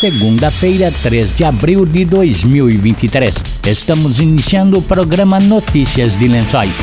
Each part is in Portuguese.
segunda-feira, 3 de abril de 2023. Estamos iniciando o programa Notícias de Lençóis.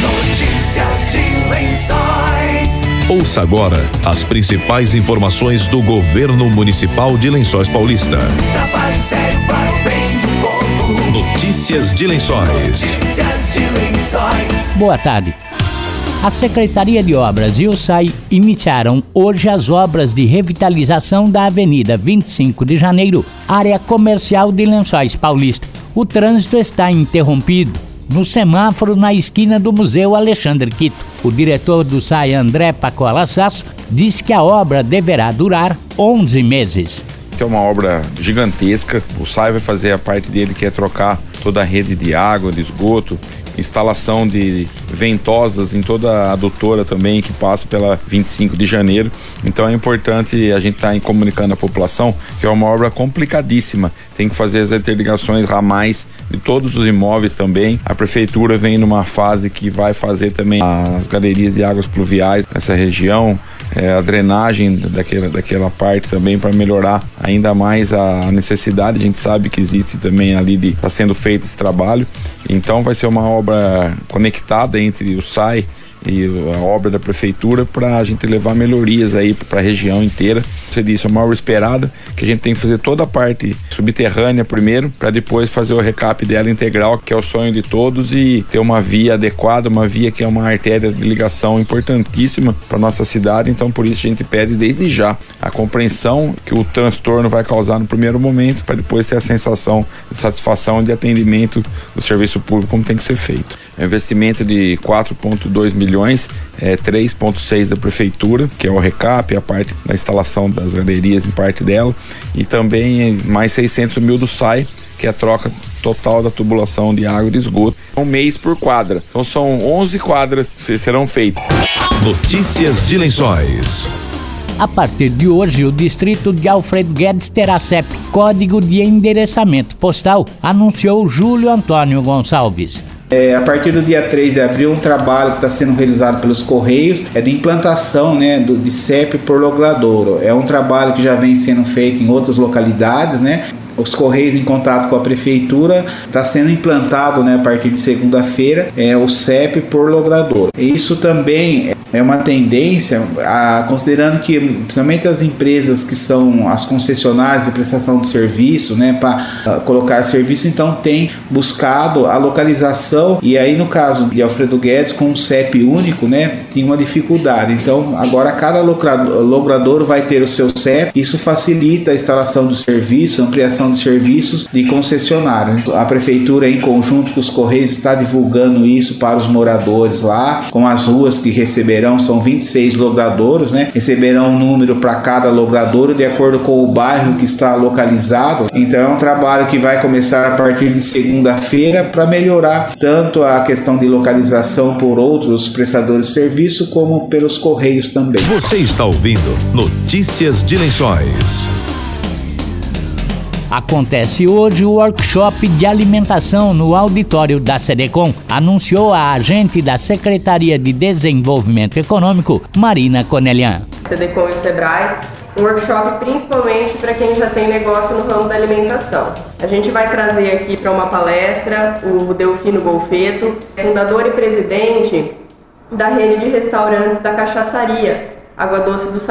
Notícias de Lençóis. Ouça agora as principais informações do governo municipal de Lençóis Paulista. Trabalho sério para o bem do povo. Notícias de Lençóis. Notícias de Lençóis. Boa tarde. A Secretaria de Obras e o SAI iniciaram hoje as obras de revitalização da Avenida 25 de Janeiro, área comercial de Lençóis Paulista. O trânsito está interrompido no semáforo na esquina do Museu Alexandre Quito. O diretor do SAI, André Pacola Sasso, disse que a obra deverá durar 11 meses. É uma obra gigantesca. O SAI vai fazer a parte dele que é trocar toda a rede de água, de esgoto, instalação de ventosas em toda a adutora também que passa pela 25 de janeiro. Então é importante a gente estar tá comunicando à população que é uma obra complicadíssima. Tem que fazer as interligações ramais de todos os imóveis também. A prefeitura vem numa fase que vai fazer também as galerias de águas pluviais nessa região, é, a drenagem daquela, daquela parte também para melhorar ainda mais a necessidade. A gente sabe que existe também ali de está sendo feito esse trabalho. Então vai ser uma obra conectada entre o SAI e a obra da prefeitura para a gente levar melhorias aí para a região inteira. Você disse, é uma obra esperada, que a gente tem que fazer toda a parte subterrânea primeiro, para depois fazer o recap dela integral, que é o sonho de todos, e ter uma via adequada, uma via que é uma artéria de ligação importantíssima para nossa cidade. Então, por isso, a gente pede desde já a compreensão que o transtorno vai causar no primeiro momento, para depois ter a sensação de satisfação de atendimento do serviço público como tem que ser feito. É um investimento de 4,2 milhões, é 3,6 da prefeitura, que é o recap, a parte da instalação das galerias em parte dela, e também mais 600 mil do SAI, que é a troca total da tubulação de água e de esgoto. Um mês por quadra. Então são 11 quadras que serão feitas. Notícias de Lençóis. A partir de hoje, o distrito de Alfredo Guedes terá CEP, Código de Endereçamento Postal, anunciou Júlio Antônio Gonçalves. É, a partir do dia 3 de abril, um trabalho que está sendo realizado pelos Correios é de implantação né, do, de CEP por logradouro. É um trabalho que já vem sendo feito em outras localidades, né? os Correios em contato com a Prefeitura, está sendo implantado né, a partir de segunda-feira é, o CEP por logrador. Isso também é uma tendência, a, considerando que principalmente as empresas que são as concessionárias de prestação de serviço, né, para colocar serviço, então tem buscado a localização e aí no caso de Alfredo Guedes com um CEP único, né, tinha uma dificuldade. Então agora cada logrador vai ter o seu CEP, isso facilita a instalação do serviço, ampliação de serviços de concessionários. A prefeitura em conjunto com os Correios está divulgando isso para os moradores lá, com as ruas que receberão receberão, são 26 logradouros, né? Receberão um número para cada logradouro de acordo com o bairro que está localizado. Então é um trabalho que vai começar a partir de segunda-feira para melhorar tanto a questão de localização por outros prestadores de serviço como pelos correios também. Você está ouvindo Notícias de Lençóis. Acontece hoje o workshop de alimentação no auditório da Sedecom, anunciou a agente da Secretaria de Desenvolvimento Econômico, Marina Conelian. Sedecom e Sebrae um workshop principalmente para quem já tem negócio no ramo da alimentação. A gente vai trazer aqui para uma palestra o Delfino Golfeto, fundador e presidente da rede de restaurantes da Cachaçaria, Água Doce dos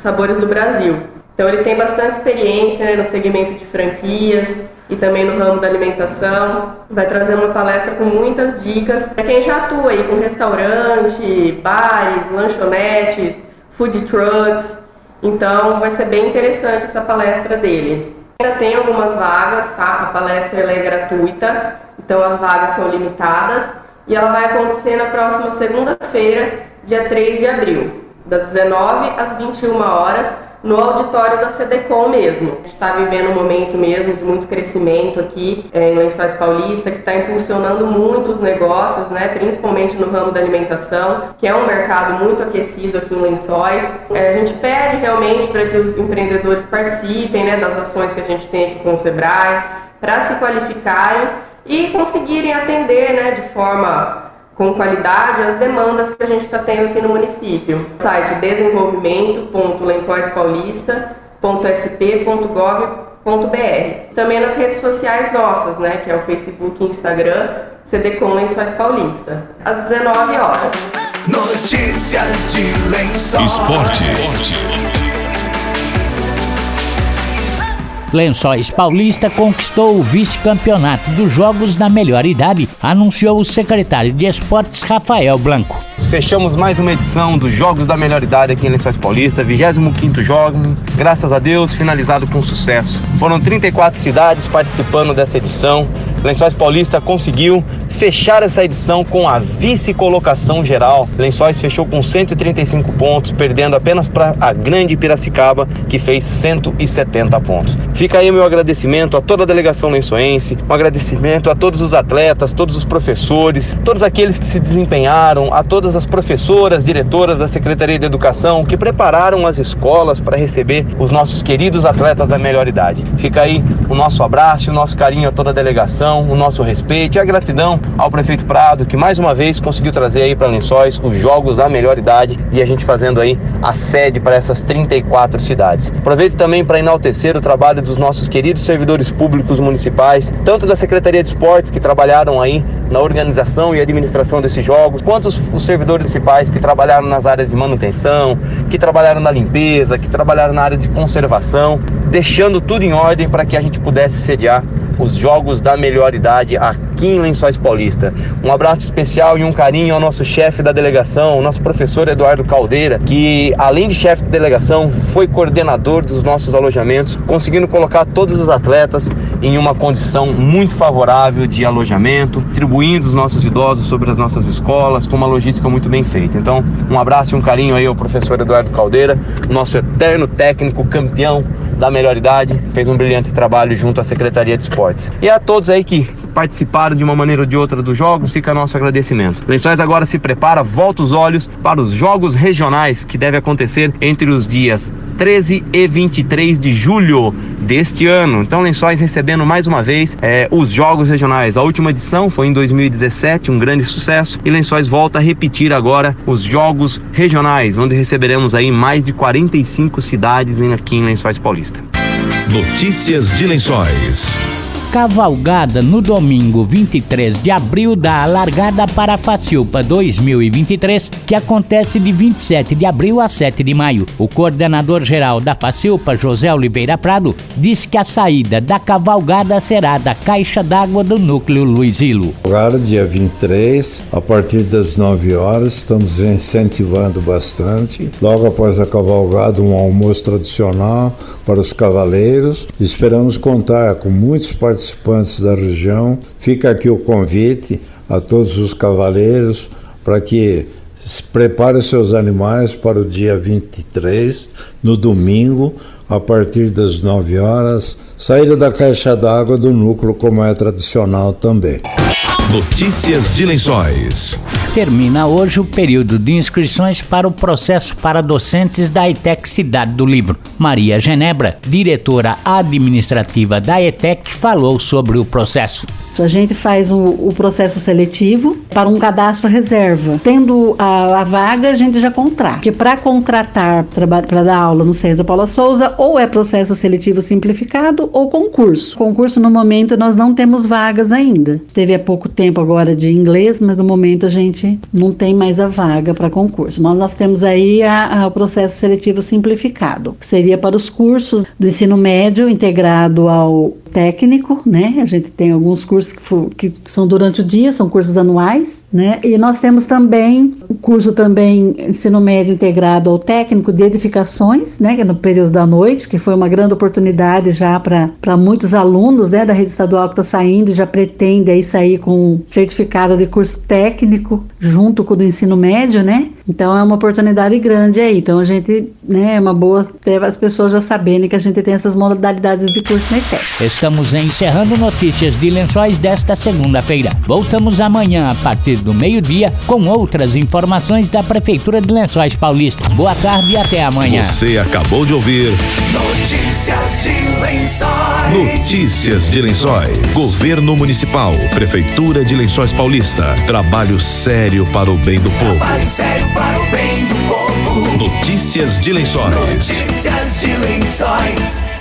Sabores do Brasil. Então ele tem bastante experiência né, no segmento de franquias e também no ramo da alimentação. Vai trazer uma palestra com muitas dicas para quem já atua aí com restaurante, bares, lanchonetes, food trucks. Então vai ser bem interessante essa palestra dele. Ainda tem algumas vagas, tá? A palestra é gratuita, então as vagas são limitadas e ela vai acontecer na próxima segunda-feira, dia 3 de abril, das 19 às 21 horas no auditório da CDCOM mesmo. A gente está vivendo um momento mesmo de muito crescimento aqui é, em Lençóis Paulista, que está impulsionando muito os negócios, né, principalmente no ramo da alimentação, que é um mercado muito aquecido aqui em Lençóis. É, a gente pede realmente para que os empreendedores participem né, das ações que a gente tem aqui com o Sebrae, para se qualificarem e conseguirem atender né, de forma com qualidade as demandas que a gente está tendo aqui no município. Site desenvolvimento.lencoispaulista.sp.gov.br Também nas redes sociais nossas, né, que é o Facebook e Instagram, CDCom Lençóis Paulista, às 19 horas. Notícias de lençóis. Esporte. Lençóis Paulista conquistou o vice-campeonato dos Jogos da Melhor Idade, anunciou o secretário de Esportes Rafael Blanco. Fechamos mais uma edição dos Jogos da Melhor Idade aqui em Lençóis Paulista, 25º jogo, graças a Deus, finalizado com sucesso. Foram 34 cidades participando dessa edição. Lençóis Paulista conseguiu fechar essa edição com a vice-colocação geral. Lençóis fechou com 135 pontos, perdendo apenas para a grande Piracicaba, que fez 170 pontos. Fica aí meu agradecimento a toda a delegação lençoense, um agradecimento a todos os atletas, todos os professores, todos aqueles que se desempenharam, a todas as professoras, diretoras da Secretaria de Educação que prepararam as escolas para receber os nossos queridos atletas da melhor idade. Fica aí o nosso abraço, o nosso carinho a toda a delegação, o nosso respeito e a gratidão ao prefeito Prado, que mais uma vez conseguiu trazer aí para Lençóis os jogos da melhor idade e a gente fazendo aí a sede para essas 34 cidades. Aproveito também para enaltecer o trabalho dos nossos queridos servidores públicos municipais, tanto da Secretaria de Esportes que trabalharam aí na organização e administração desses jogos, quanto os, os servidores municipais que trabalharam nas áreas de manutenção, que trabalharam na limpeza, que trabalharam na área de conservação, deixando tudo em ordem para que a gente pudesse sediar os Jogos da Melhor Idade aqui em Lençóis Paulista. Um abraço especial e um carinho ao nosso chefe da delegação, o nosso professor Eduardo Caldeira, que além de chefe de delegação, foi coordenador dos nossos alojamentos, conseguindo colocar todos os atletas em uma condição muito favorável de alojamento, distribuindo os nossos idosos sobre as nossas escolas, com uma logística muito bem feita. Então, um abraço e um carinho aí ao professor Eduardo Caldeira, nosso eterno técnico campeão da melhor idade, fez um brilhante trabalho junto à Secretaria de Esportes. E a todos aí que participaram de uma maneira ou de outra dos jogos, fica nosso agradecimento. Lençóis agora se prepara, volta os olhos para os jogos regionais que devem acontecer entre os dias 13 e 23 de julho deste ano. Então, Lençóis recebendo mais uma vez é, os Jogos Regionais. A última edição foi em 2017, um grande sucesso, e Lençóis volta a repetir agora os Jogos Regionais, onde receberemos aí mais de 45 cidades aqui em Lençóis Paulista. Notícias de Lençóis. Cavalgada no domingo 23 de abril da largada para a Facilpa 2023, que acontece de 27 de abril a 7 de maio. O coordenador geral da Facilpa, José Oliveira Prado, disse que a saída da cavalgada será da caixa d'água do núcleo Luizilo. Agora, dia 23, a partir das 9 horas, estamos incentivando bastante. Logo após a cavalgada, um almoço tradicional para os cavaleiros. Esperamos contar com muitos participantes da região. Fica aqui o convite a todos os cavaleiros para que preparem seus animais para o dia 23, no domingo, a partir das 9 horas, saída da caixa d'água do núcleo, como é tradicional também. Notícias de Lençóis. Termina hoje o período de inscrições para o processo para docentes da ETEC Cidade do Livro. Maria Genebra, diretora administrativa da ETEC, falou sobre o processo. A gente faz o, o processo seletivo para um cadastro reserva. Tendo a, a vaga, a gente já contrata. Porque para contratar para dar aula no Centro Paula Souza, ou é processo seletivo simplificado ou concurso. Concurso, no momento, nós não temos vagas ainda. Teve há pouco tempo agora de inglês, mas no momento a gente não tem mais a vaga para concurso. Mas nós temos aí a, a, o processo seletivo simplificado, que seria para os cursos do ensino médio integrado ao técnico, né? A gente tem alguns cursos que, que, são durante o dia, são cursos anuais, né? E nós temos também o curso também ensino médio integrado ao técnico de edificações, né? Que é no período da noite, que foi uma grande oportunidade já para muitos alunos, né? Da rede estadual que está saindo, já pretende aí sair com certificado de curso técnico junto com o do ensino médio, né? Então é uma oportunidade grande aí. Então a gente, né? É uma boa ter as pessoas já sabendo que a gente tem essas modalidades de curso na ITEC. Estamos encerrando notícias de lençóis desta segunda-feira. Voltamos amanhã a partir do meio-dia com outras informações da Prefeitura de Lençóis Paulista. Boa tarde e até amanhã. Você acabou de ouvir Notícias de Lençóis. Notícias de Lençóis. Governo Municipal, Prefeitura de Lençóis Paulista. Trabalho sério para o bem do povo. Para o bem do povo. Notícias de Lençóis. Notícias de Lençóis.